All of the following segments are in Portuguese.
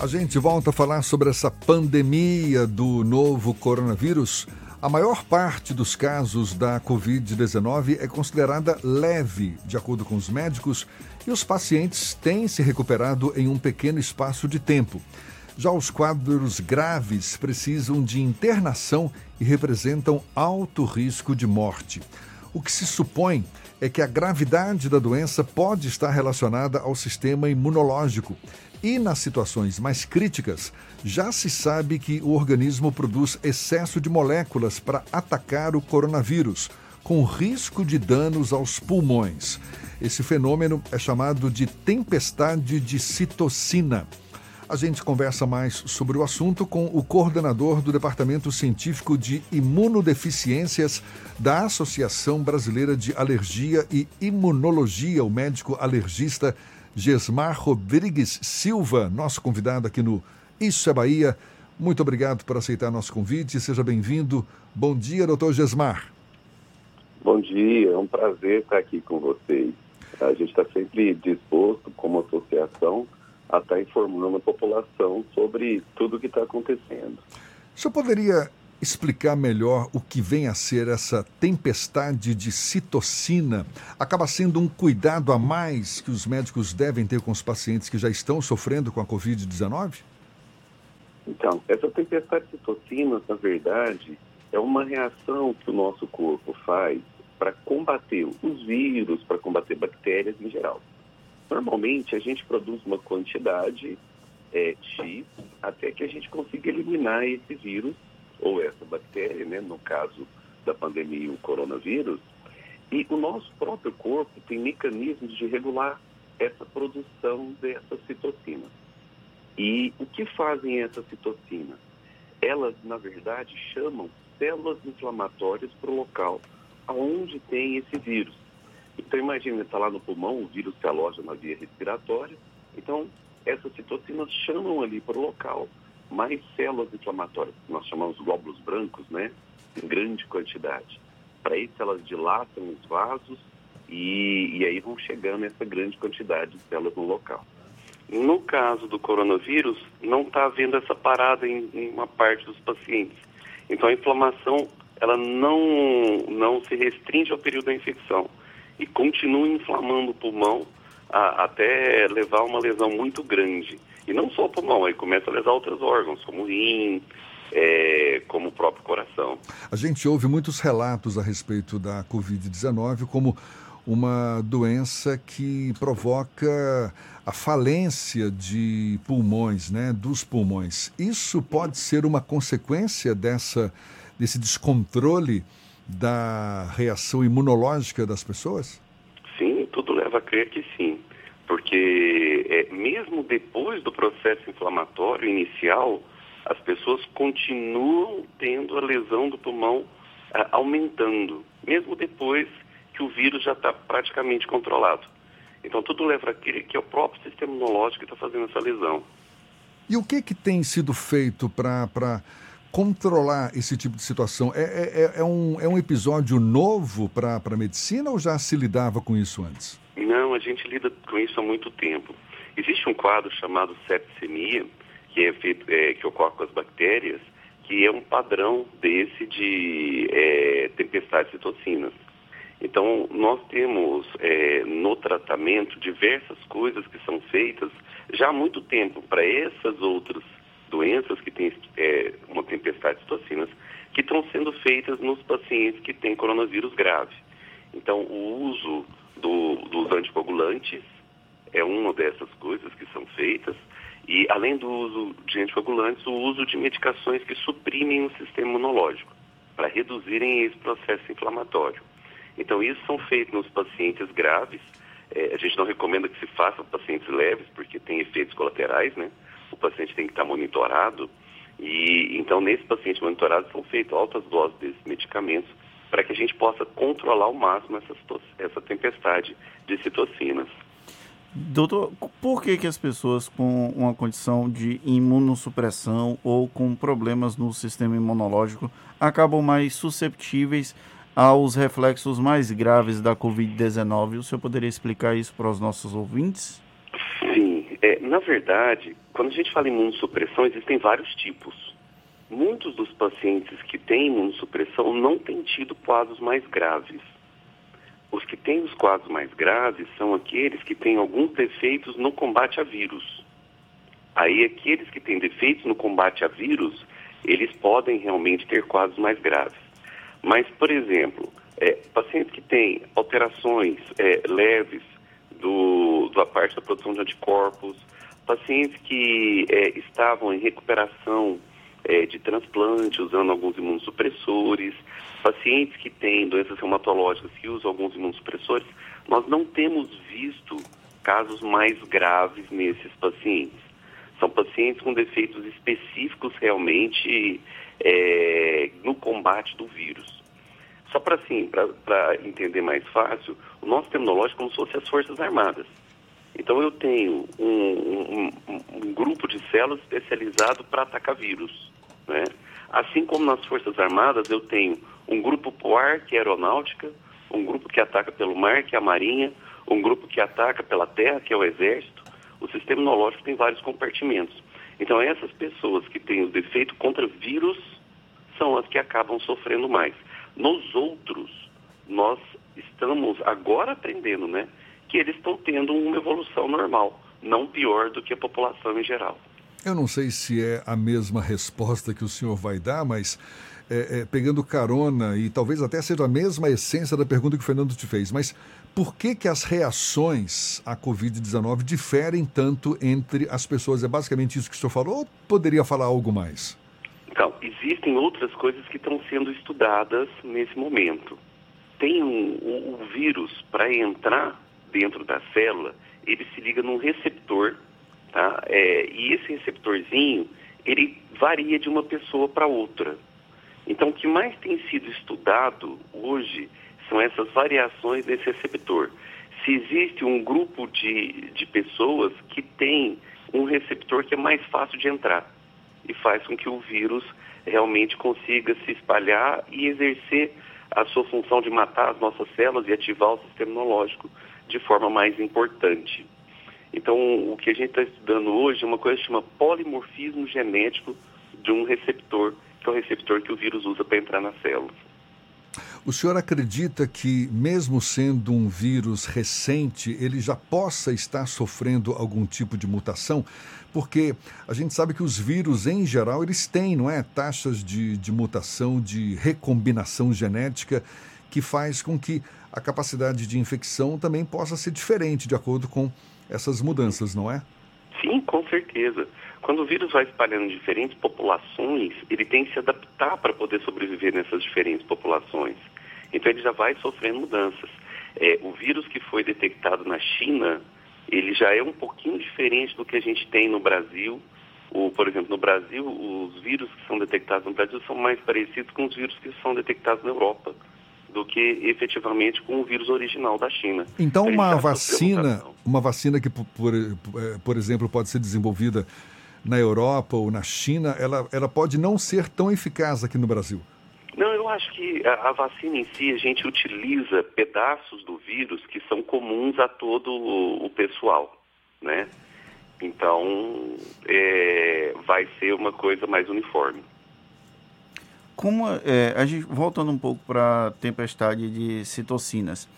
A gente volta a falar sobre essa pandemia do novo coronavírus. A maior parte dos casos da Covid-19 é considerada leve, de acordo com os médicos, e os pacientes têm se recuperado em um pequeno espaço de tempo. Já os quadros graves precisam de internação e representam alto risco de morte. O que se supõe é que a gravidade da doença pode estar relacionada ao sistema imunológico e nas situações mais críticas, já se sabe que o organismo produz excesso de moléculas para atacar o coronavírus, com risco de danos aos pulmões. Esse fenômeno é chamado de tempestade de citocina. A gente conversa mais sobre o assunto com o coordenador do Departamento Científico de Imunodeficiências da Associação Brasileira de Alergia e Imunologia, o médico alergista Gesmar Rodrigues Silva, nosso convidado aqui no Isso é Bahia. Muito obrigado por aceitar nosso convite. Seja bem-vindo. Bom dia, doutor Gesmar. Bom dia, é um prazer estar aqui com vocês. A gente está sempre disposto, como associação, a estar informando a população sobre tudo o que está acontecendo. O senhor poderia explicar melhor o que vem a ser essa tempestade de citocina? Acaba sendo um cuidado a mais que os médicos devem ter com os pacientes que já estão sofrendo com a Covid-19? Então, essa tempestade de citocina, na verdade, é uma reação que o nosso corpo faz para combater os vírus, para combater bactérias em geral. Normalmente, a gente produz uma quantidade é, X até que a gente consiga eliminar esse vírus ou essa bactéria, né, no caso da pandemia, o coronavírus, e o nosso próprio corpo tem mecanismos de regular essa produção dessa citocina. E o que fazem essas citocinas? Elas, na verdade, chamam células inflamatórias para o local onde tem esse vírus. Então, imagine, está lá no pulmão, o vírus se aloja na via respiratória. Então, essas citocinas chamam ali para o local mais células inflamatórias, que nós chamamos glóbulos brancos, né, em grande quantidade. Para isso, elas dilatam os vasos e, e aí vão chegando essa grande quantidade de células no local. No caso do coronavírus, não está havendo essa parada em, em, uma parte dos pacientes. Então, a inflamação ela não, não se restringe ao período da infecção e continua inflamando o pulmão a, até levar uma lesão muito grande. E não só o pulmão, aí começa a lesar outros órgãos, como o rim, é, como o próprio coração. A gente ouve muitos relatos a respeito da Covid-19 como uma doença que provoca a falência de pulmões, né, dos pulmões. Isso pode ser uma consequência dessa, desse descontrole da reação imunológica das pessoas? Sim, tudo leva a crer que sim porque é, mesmo depois do processo inflamatório inicial, as pessoas continuam tendo a lesão do pulmão é, aumentando, mesmo depois que o vírus já está praticamente controlado. Então tudo leva a crer que é o próprio sistema imunológico que está fazendo essa lesão. E o que, que tem sido feito para controlar esse tipo de situação? É, é, é, é um, é um episódio novo para a medicina ou já se lidava com isso antes? Não, a gente lida com isso há muito tempo. Existe um quadro chamado septicemia, que, é feito, é, que ocorre com as bactérias, que é um padrão desse de é, de citocinas. Então, nós temos é, no tratamento diversas coisas que são feitas já há muito tempo para essas outras doenças que têm é, uma tempestade de citocinas, que estão sendo feitas nos pacientes que têm coronavírus grave. Então, o uso do, dos anticoagulantes é uma dessas coisas que são feitas. E, além do uso de anticoagulantes, o uso de medicações que suprimem o sistema imunológico, para reduzirem esse processo inflamatório. Então, isso são feitos nos pacientes graves. É, a gente não recomenda que se faça pacientes leves, porque tem efeitos colaterais, né? O paciente tem que estar monitorado. E, então, nesse paciente monitorado, são feitas altas doses desses medicamentos para que a gente possa controlar ao máximo essa, essa tempestade de citocinas. Doutor, por que, que as pessoas com uma condição de imunossupressão ou com problemas no sistema imunológico acabam mais susceptíveis aos reflexos mais graves da Covid-19? O senhor poderia explicar isso para os nossos ouvintes? É, na verdade, quando a gente fala em imunossupressão, existem vários tipos. Muitos dos pacientes que têm imunossupressão não têm tido quadros mais graves. Os que têm os quadros mais graves são aqueles que têm alguns defeitos no combate a vírus. Aí, aqueles que têm defeitos no combate a vírus, eles podem realmente ter quadros mais graves. Mas, por exemplo, é, pacientes que têm alterações é, leves do, da parte da produção de anticorpos, pacientes que é, estavam em recuperação é, de transplante usando alguns imunossupressores, pacientes que têm doenças reumatológicas que usam alguns imunossupressores, nós não temos visto casos mais graves nesses pacientes. São pacientes com defeitos específicos realmente é, no combate do vírus. Só para assim, para entender mais fácil, o nosso terminológico é como se fosse as Forças Armadas. Então eu tenho um, um, um grupo de células especializado para atacar vírus. Né? Assim como nas Forças Armadas eu tenho um grupo por ar, que é aeronáutica, um grupo que ataca pelo mar, que é a marinha, um grupo que ataca pela terra, que é o exército. O sistema imunológico tem vários compartimentos. Então essas pessoas que têm o defeito contra vírus são as que acabam sofrendo mais. Nos outros, nós estamos agora aprendendo, né, que eles estão tendo uma evolução normal, não pior do que a população em geral. Eu não sei se é a mesma resposta que o senhor vai dar, mas é, é, pegando carona e talvez até seja a mesma essência da pergunta que o Fernando te fez, mas por que que as reações à Covid-19 diferem tanto entre as pessoas? É basicamente isso que o senhor falou ou poderia falar algo mais? Então, existem outras coisas que estão sendo estudadas nesse momento. Tem um, um vírus, para entrar dentro da célula, ele se liga num receptor, tá? É, e esse receptorzinho, ele varia de uma pessoa para outra. Então, o que mais tem sido estudado hoje são essas variações desse receptor. Se existe um grupo de, de pessoas que tem um receptor que é mais fácil de entrar e faz com que o vírus realmente consiga se espalhar e exercer a sua função de matar as nossas células e ativar o sistema imunológico de forma mais importante. Então, o que a gente está estudando hoje é uma coisa que chama polimorfismo genético de um receptor, que é o receptor que o vírus usa para entrar nas células. O senhor acredita que, mesmo sendo um vírus recente, ele já possa estar sofrendo algum tipo de mutação? Porque a gente sabe que os vírus, em geral, eles têm, não é, taxas de, de mutação, de recombinação genética, que faz com que a capacidade de infecção também possa ser diferente de acordo com essas mudanças, não é? Sim, com certeza. Quando o vírus vai espalhando em diferentes populações, ele tem que se adaptar para poder sobreviver nessas diferentes populações. Então ele já vai sofrendo mudanças. É, o vírus que foi detectado na China, ele já é um pouquinho diferente do que a gente tem no Brasil. O, por exemplo, no Brasil, os vírus que são detectados no Brasil são mais parecidos com os vírus que são detectados na Europa do que efetivamente com o vírus original da China. Então, uma vacina, uma vacina que, por, por, exemplo, pode ser desenvolvida na Europa ou na China, ela, ela pode não ser tão eficaz aqui no Brasil. Acho que a, vacina em si, a gente utiliza pedaços do vírus que são comuns a todo o, pessoal, né? Então, é, vai ser uma coisa mais uniforme. Como é, a gente voltando um pouco para a tempestade de citocinas,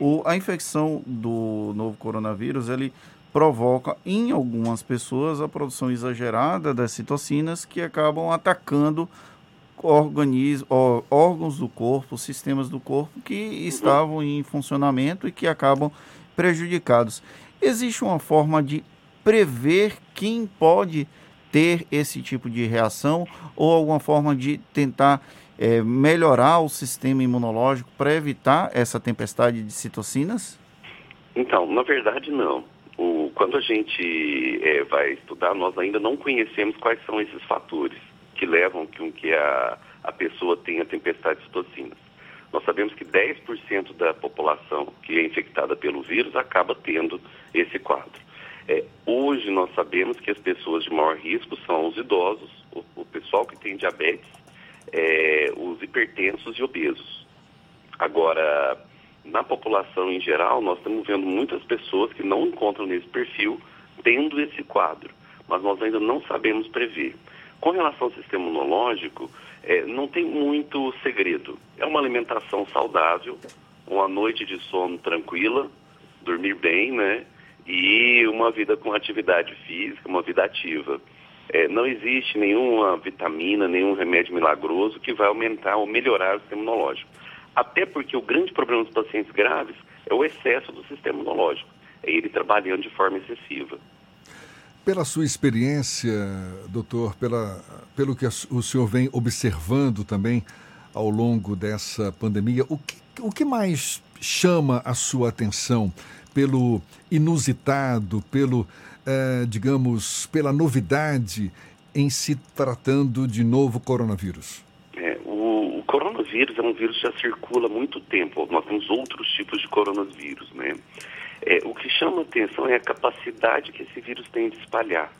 o, a infecção do novo coronavírus ele provoca em algumas pessoas a produção exagerada das citocinas que acabam atacando organismos, órgãos do corpo, sistemas do corpo que estavam em funcionamento e que acabam prejudicados. Existe uma forma de prever quem pode ter esse tipo de reação ou alguma forma de tentar é, melhorar o sistema imunológico para evitar essa tempestade de citocinas? Então, na verdade, não. O, quando a gente é, vai estudar, nós ainda não conhecemos quais são esses fatores que levam com que a, a pessoa tenha tempestade de citocinas. Nós sabemos que 10% da população que é infectada pelo vírus acaba tendo esse quadro. É, hoje nós sabemos que as pessoas de maior risco são os idosos, o, o pessoal que tem diabetes, é, os hipertensos e obesos. Agora, na população em geral, nós estamos vendo muitas pessoas que não encontram nesse perfil, tendo esse quadro, mas nós ainda não sabemos prever. Com relação ao sistema imunológico, é, não tem muito segredo. É uma alimentação saudável, uma noite de sono tranquila, dormir bem, né? E uma vida com atividade física, uma vida ativa. É, não existe nenhuma vitamina, nenhum remédio milagroso que vai aumentar ou melhorar o sistema imunológico. Até porque o grande problema dos pacientes graves é o excesso do sistema imunológico. É ele trabalhando de forma excessiva. Pela sua experiência, doutor, pela, pelo que o senhor vem observando também ao longo dessa pandemia, o que, o que mais chama a sua atenção pelo inusitado, pelo, eh, digamos, pela novidade em se tratando de novo coronavírus? É, o, o, coronavírus é um vírus que já circula há muito tempo. Nós temos outros tipos de coronavírus, né? É, o que chama atenção é a capacidade que esse vírus tem de espalhar.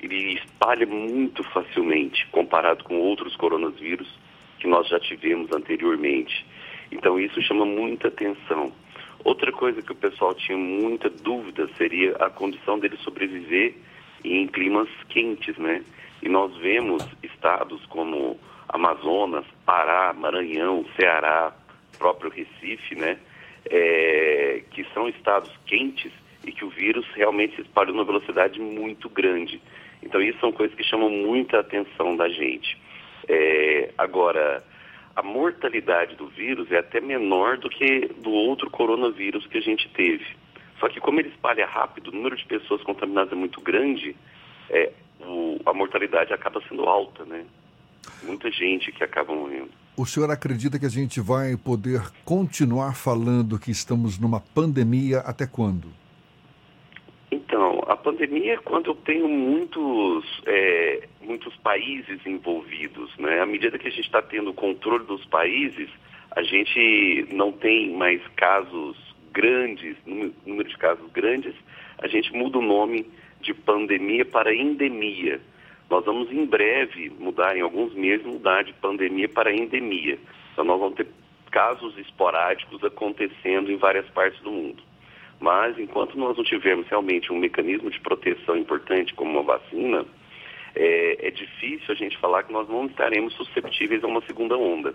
Ele espalha muito facilmente comparado com outros coronavírus que nós já tivemos anteriormente. Então isso chama muita atenção. Outra coisa que o pessoal tinha muita dúvida seria a condição dele sobreviver em climas quentes, né? E nós vemos estados como Amazonas, Pará, Maranhão, Ceará, próprio Recife, né? É, que são estados quentes e que o vírus realmente se espalhou numa velocidade muito grande. Então, isso são coisas que chamam muita atenção da gente. É, agora, a mortalidade do vírus é até menor do que do outro coronavírus que a gente teve. Só que como ele espalha rápido, o número de pessoas contaminadas é muito grande, é, o, a mortalidade acaba sendo alta, né? Muita gente que acaba morrendo. O senhor acredita que a gente vai poder continuar falando que estamos numa pandemia até quando? Então, a pandemia é quando eu tenho muitos, é, muitos países envolvidos. Né? À medida que a gente está tendo controle dos países, a gente não tem mais casos grandes, número de casos grandes, a gente muda o nome de pandemia para endemia. Nós vamos em breve mudar, em alguns meses, mudar de pandemia para endemia. Então nós vamos ter casos esporádicos acontecendo em várias partes do mundo. Mas enquanto nós não tivermos realmente um mecanismo de proteção importante como uma vacina, é, é, difícil a gente falar que nós não estaremos susceptíveis a uma segunda onda.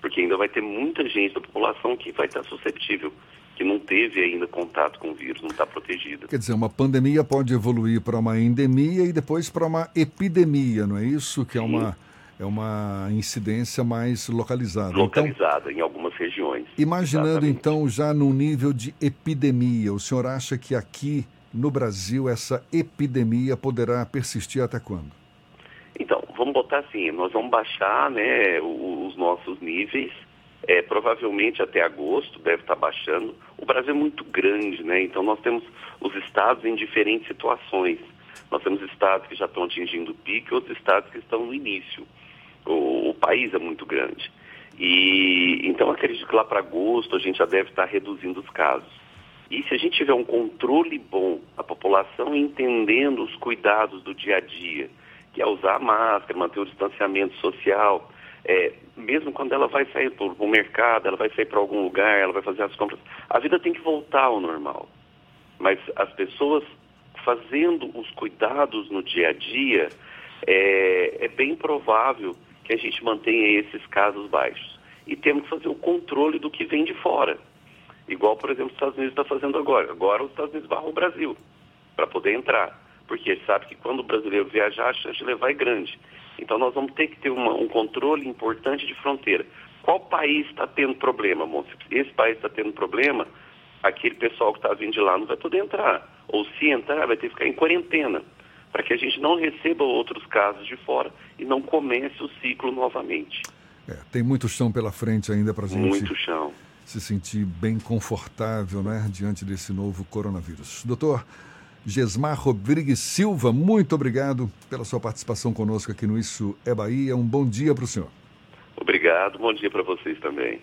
Porque ainda vai ter muita gente da população que vai estar susceptível, que não teve ainda contato com o vírus, não está protegida. Quer dizer, uma pandemia pode evoluir para uma endemia e depois para uma epidemia, não é isso? Que é uma é uma incidência mais localizada. Então, localizada então, em algumas regiões. Imaginando exatamente. então já no nível de epidemia, o senhor acha que aqui no Brasil essa epidemia poderá persistir até quando? Então, vamos botar assim, nós vamos baixar né, os nossos níveis, é, provavelmente até agosto deve estar baixando. O Brasil é muito grande, né? Então nós temos os estados em diferentes situações. Nós temos estados que já estão atingindo o pico e outros estados que estão no início. O, o país é muito grande. E então acredito que lá para agosto a gente já deve estar reduzindo os casos. E se a gente tiver um controle bom, a população entendendo os cuidados do dia a dia, que é usar máscara, manter o distanciamento social, é, mesmo quando ela vai sair para o mercado, ela vai sair para algum lugar, ela vai fazer as compras, a vida tem que voltar ao normal. Mas as pessoas fazendo os cuidados no dia a dia, é, é bem provável que a gente mantenha esses casos baixos. E temos que fazer o controle do que vem de fora. Igual, por exemplo, os Estados Unidos está fazendo agora. Agora os Estados Unidos barram o Brasil para poder entrar. Porque sabe que quando o brasileiro viajar, a chance de levar é grande. Então nós vamos ter que ter uma, um controle importante de fronteira. Qual país está tendo problema, moço? Se esse país está tendo problema, aquele pessoal que está vindo de lá não vai poder entrar. Ou se entrar, vai ter que ficar em quarentena para que a gente não receba outros casos de fora e não comece o ciclo novamente. É, tem muito chão pela frente ainda para a gente muito chão. se sentir bem confortável né, diante desse novo coronavírus. Doutor Gesmar Rodrigues Silva, muito obrigado pela sua participação conosco aqui no Isso é Bahia. Um bom dia para o senhor. Obrigado, bom dia para vocês também.